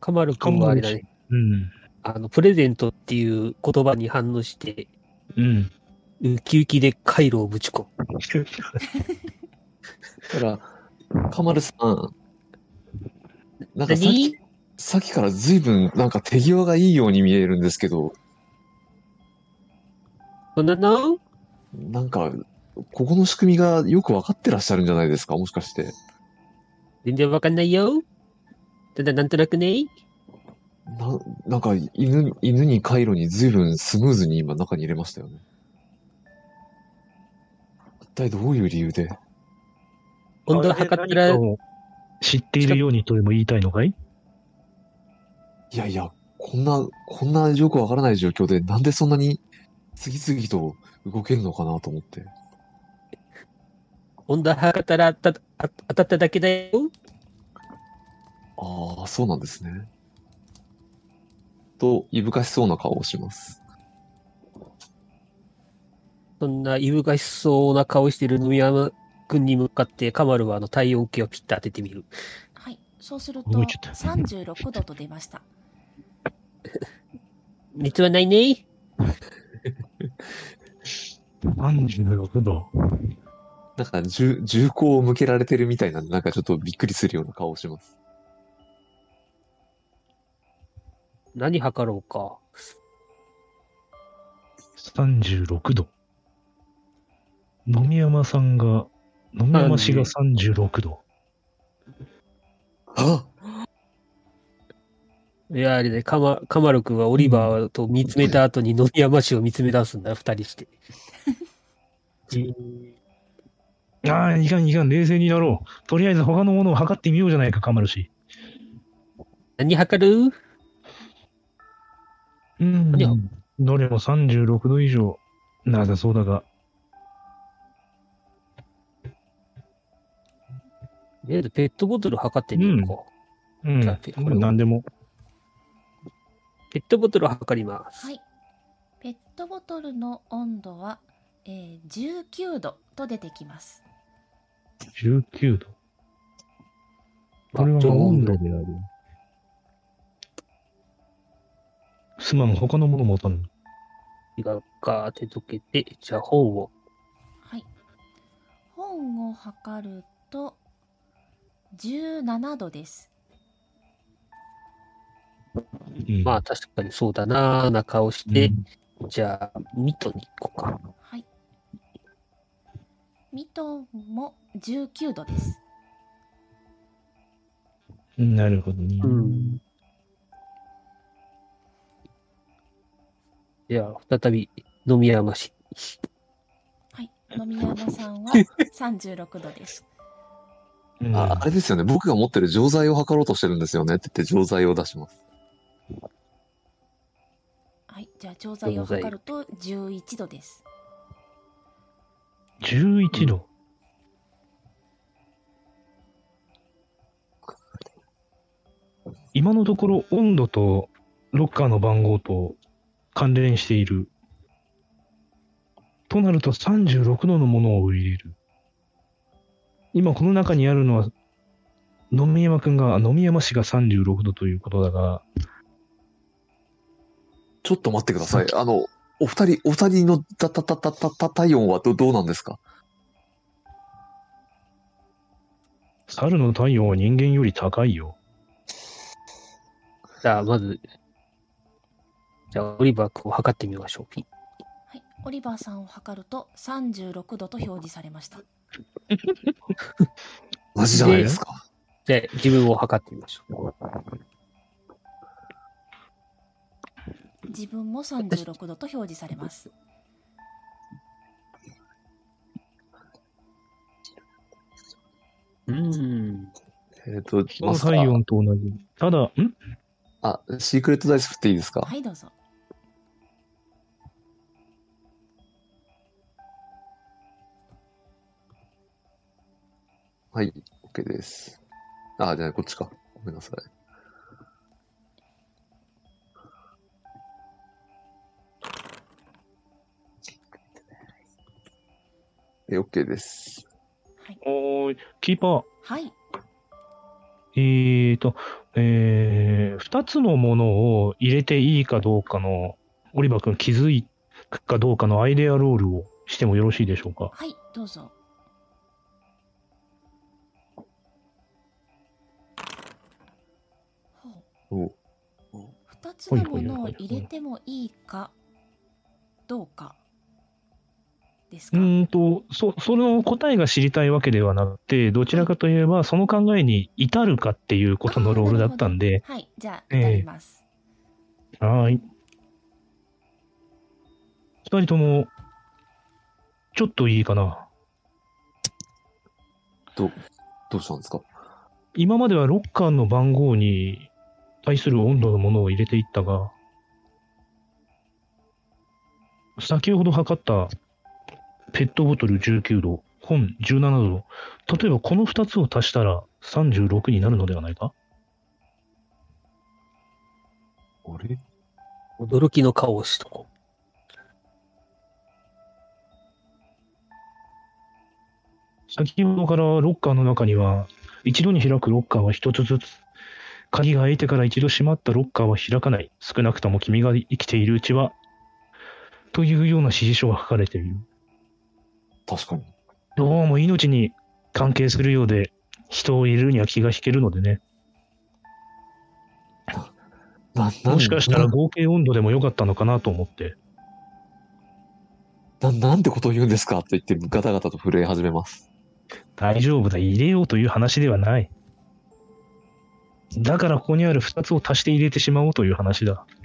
カマル君はあれだね。うん。あの、プレゼントっていう言葉に反応して、うん。ウキウキで回路をぶち込む。(laughs) たら、かまるさん、なんかさっ何？き、さっきから随分なんか手際がいいように見えるんですけど、なのなんか、ここの仕組みがよくわかってらっしゃるんじゃないですか？もしかして。全然わかんないよ。ただなんとなくね。な、なんか犬に、犬に回路に随分スムーズに今中に入れましたよね。一体どういう理由で？温度を測ったら知っているようにとでも言いたいのかい？いやいや、こんな、こんなよくわからない状況でなんでそんなに次々と動けるのかなと思って。温度測ったら当た当たっただけだよ。ああ、そうなんですね。と、いぶかしそうな顔をします。そんないぶかしそうな顔している野宮君に向かって、カマルはあの体温計をピッと当ててみる。はい。そうすると動いちゃった36度と出ました。(laughs) 熱はないね36度。なんか、銃、銃口を向けられてるみたいなんで、なんかちょっとびっくりするような顔をします。何測ろうか。36度。野見山さんが、野見山氏が36度。あいや、あれね、カマカマル君はオリバーと見つめた後に野宮山氏を見つめ出すんだよ、二人して。ああ、いかんいかん、冷静になろう。とりあえず他のものを測ってみようじゃないか、カマル氏。何測る？うん。どれも36度以上なさそうだが。りあえずペットボトル測ってみようか。うん。じゃあこれを何でも。ペットボトルを測ります。はい。ペットボトルの温度は、えー19度と出てきます。19度。これは温度である。すまん、他のものもたん。違うかって溶けて、じゃあ本を。はい。本を測ると、17度です。うんまあ確かにそうだなーな顔して、うんじゃあ、ミトに行こうか。はい。ミトンも19度です。なるほどね。うん。じゃあ、再び、飲み山市。はい。野宮山さんは (laughs) 36度です。うんあ、あれですよね。僕が持ってる錠剤を測ろうとしてるんですよねって言って錠剤を出します。はい。じゃあ、錠剤を測ると11度です。11度？今のところ温度とロッカーの番号と関連している。となると36度のものを入れる。今この中にあるのは野見山くんが、野見山氏が36度ということだが、ちょっと待ってください。あの、お二人、お二人のたたたたたた体温はどどうなんですか？猿の体温は人間より高いよ。じゃあ、まず、じゃあ、オリバー君を測ってみましょう。はい。オリバーさんを測ると36度と表示されました。(laughs) 同じじゃないですか。じゃあ、自分を測ってみましょう。自分も36度と表示されます。うん。えっ、と、人のマスター、体温と同じ。ただ、ん？あ、シークレットダイス振っていいですか？はい、どうぞ。はい、OK です。あ、じゃあこっちか。ごめんなさい。え、OK です。はい。おーい、キーパー。はい。えーと、えー、二つのものを入れていいかどうかの、オリバー君気づくかどうかのアイデアロールをしてもよろしいでしょうか？はい、どうぞ。つのものを入れてもいいかどうかですうか、ーんと、そ、その答えが知りたいわけではなくて、どちらかといえば、その考えに至るかっていうことのロールだったんで、はい、じゃあ、ええやります。はーい。二人とも、ちょっといいかな。どうしたんですか？今まではロッカーの番号に対する温度のものを入れていったが、先ほど測ったペットボトル19度、本17度、例えばこの2つを足したら36になるのではないか？あれ？驚きの顔をしとこ先ほどからロッカーの中には、一度に開くロッカーは一つずつ、鍵が開いてから一度閉まったロッカーは開かない。少なくとも君が生きているうちは、というような指示書が書かれている。確かに。どうも命に関係するようで、人を入れるには気が引けるのでね。もしかしたらな合計温度でもよかったのかなと思って。な、なんてことを言うんですかと言ってガタガタと震え始めます。大丈夫だ、入れようという話ではない。だからここにある二つを足して入れてしまおうという話だ。う。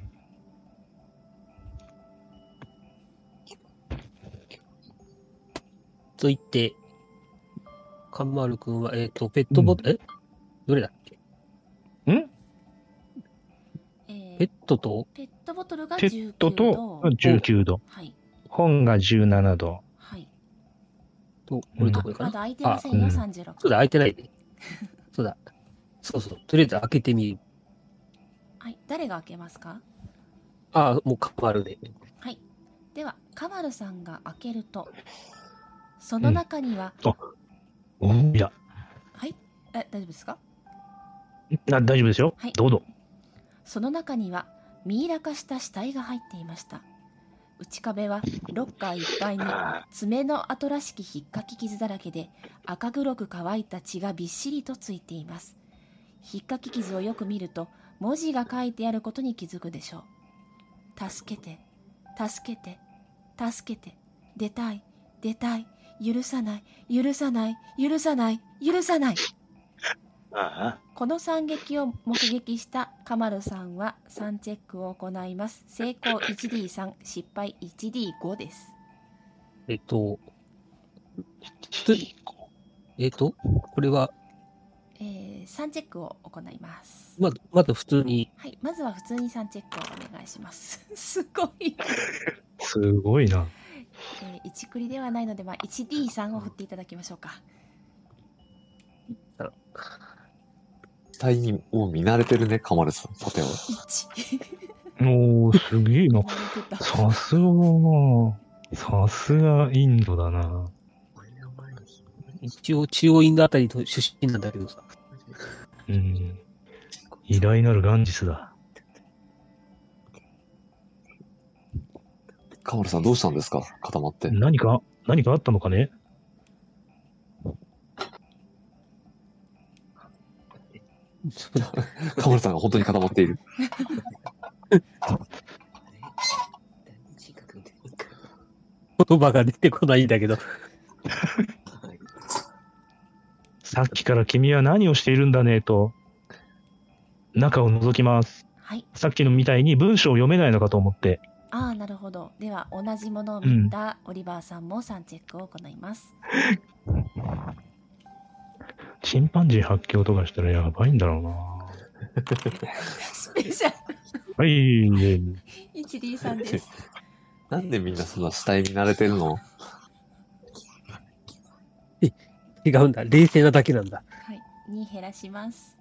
と言って、カンマル君は、えっ、と、ペットボトル、え？どれだっけ？ん？えーペットと、ペットボトルがペ19ットと19度。はい。本が17度。はい。と、これどこかな、まだ開いてませんよ、あうん36。そうだ、開いてないね。そうだ。そうそう。とりあえず開けてみる。はい。誰が開けますか？ああ、もうカンマルで。はい。では、カマルさんが開けると、その中には、おいや、はい。え、大丈夫ですか？な大丈夫ですよ。はいどうぞ。その中にはミイラ化した死体が入っていました内壁はロッカーいっぱいに爪の跡らしきひっかき傷だらけで赤黒く乾いた血がびっしりとついていますひっかき傷をよく見ると文字が書いてあることに気づくでしょう。助けて助けて助けて。出たい出たい。許さない許さない。許さない。許さない。あこの惨劇を目撃したカマルさんは3チェックを行います。成功 1D3、失敗 1D5 です。えっと、えっと、これは、えー、3チェックを行います。まず、まず普通に、はい、まずは普通に3チェックをお願いします。(laughs) すごい。すごいな。えー、1クリではないので、まあ、1D3 を振っていただきましょうか。死体にもう見慣れてるね、カマルさん。さては。1。おー、すげえな。さすがだな。さすがインドだな。一応中央インドあたりの出身なんだけどさ。うん。偉大なるガンジスだ。カマルさんどうしたんですか？固まって。何か、何かあったのかね？(laughs) カマルさんが本当に固まっている。言葉が出てこないんだけど。さっきから君は何をしているんだねと。中を覗きます。はい。さっきのみたいに文章を読めないのかと思って。ああ、なるほど。では、同じものを見たオリバーさんも3チェックを行います。(laughs) チンパンジー発狂とかしたらやばいんだろうな。スペシャはい、ねル 1D3 です。(laughs) なんでみんなそんな死体に慣れてるの？違うんだ。冷静なだけなんだ。はい。2減らします。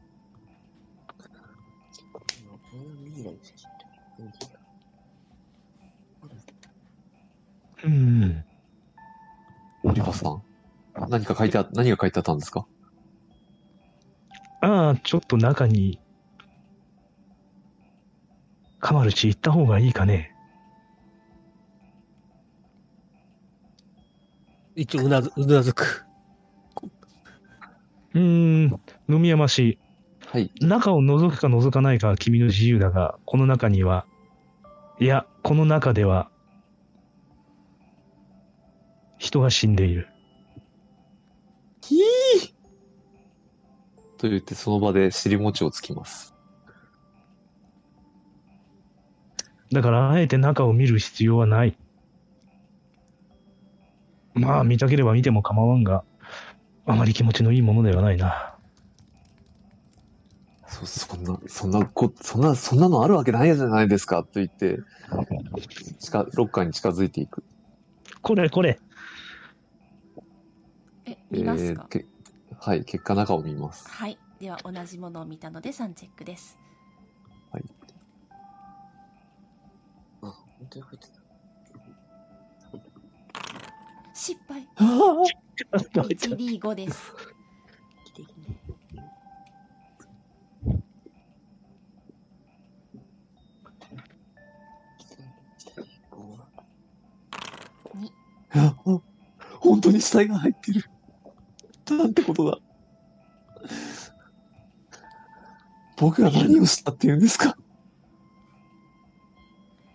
うん。オリバーさん。何か書いてあ、何が書いてあったん。ですかああ、ちょっと中に、カマルチ行った方がいいかね。一応うなず、うなずく。うーん、飲みやましい。はい。中を覗くか覗かないかは君の自由だが、この中には、いや、この中では、人が死んでいる。と言ってその場で尻餅をつきます。だから、あえて中を見る必要はない。まあ、見たければ見ても構わんが、あまり気持ちのいいものではないな。そ、そんな、そんなこ、そんな、そんなのあるわけないじゃないですかと言って、近、ロッカーに近づいていく。これ、これ。え、見ますか、えーけはい、結果中を見ます。はい。では、同じものを見たので3チェックです。どういうことだ失敗。(laughs) 1D5 です。奇跡ね2。あ本当に死体が入ってる。なんてことだ。僕が何をしたって言うんですか？